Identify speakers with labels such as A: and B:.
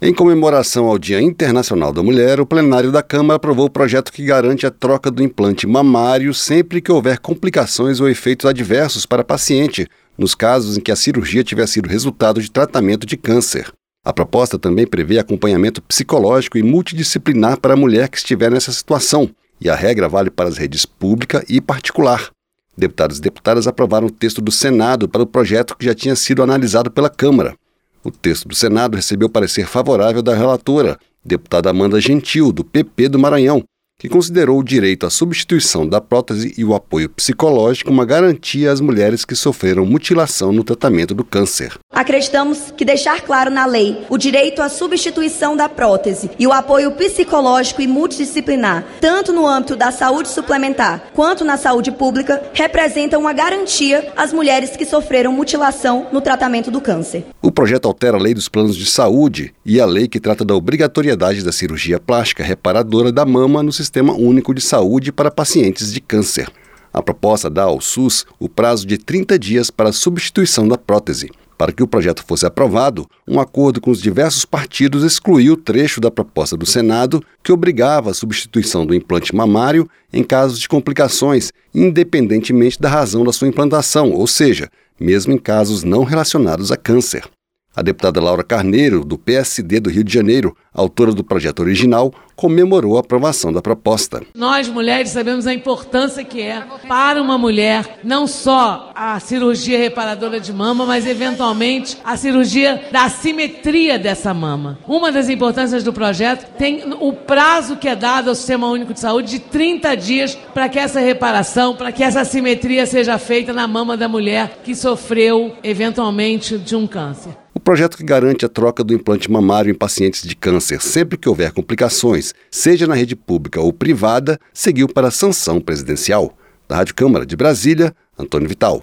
A: Em comemoração ao Dia Internacional da Mulher, o plenário da Câmara aprovou o projeto que garante a troca do implante mamário sempre que houver complicações ou efeitos adversos para a paciente, nos casos em que a cirurgia tiver sido resultado de tratamento de câncer. A proposta também prevê acompanhamento psicológico e multidisciplinar para a mulher que estiver nessa situação, e a regra vale para as redes pública e particular. Deputados e deputadas aprovaram o texto do Senado para o projeto que já tinha sido analisado pela Câmara. O texto do Senado recebeu parecer favorável da relatora, deputada Amanda Gentil, do PP do Maranhão, que considerou o direito à substituição da prótese e o apoio psicológico uma garantia às mulheres que sofreram mutilação no tratamento do câncer.
B: Acreditamos que deixar claro na lei o direito à substituição da prótese e o apoio psicológico e multidisciplinar, tanto no âmbito da saúde suplementar quanto na saúde pública, representa uma garantia às mulheres que sofreram mutilação no tratamento do câncer.
A: O projeto altera a lei dos planos de saúde e a lei que trata da obrigatoriedade da cirurgia plástica reparadora da mama no Sistema Único de Saúde para pacientes de câncer. A proposta dá ao SUS o prazo de 30 dias para a substituição da prótese. Para que o projeto fosse aprovado, um acordo com os diversos partidos excluiu o trecho da proposta do Senado que obrigava a substituição do implante mamário em casos de complicações, independentemente da razão da sua implantação, ou seja, mesmo em casos não relacionados a câncer. A deputada Laura Carneiro, do PSD do Rio de Janeiro, autora do projeto original, comemorou a aprovação da proposta.
C: Nós, mulheres, sabemos a importância que é para uma mulher não só a cirurgia reparadora de mama, mas eventualmente a cirurgia da assimetria dessa mama. Uma das importâncias do projeto tem o prazo que é dado ao Sistema Único de Saúde de 30 dias para que essa reparação, para que essa assimetria seja feita na mama da mulher que sofreu eventualmente de um câncer.
A: Projeto que garante a troca do implante mamário em pacientes de câncer sempre que houver complicações, seja na rede pública ou privada, seguiu para a sanção presidencial. Da Rádio Câmara de Brasília, Antônio Vital.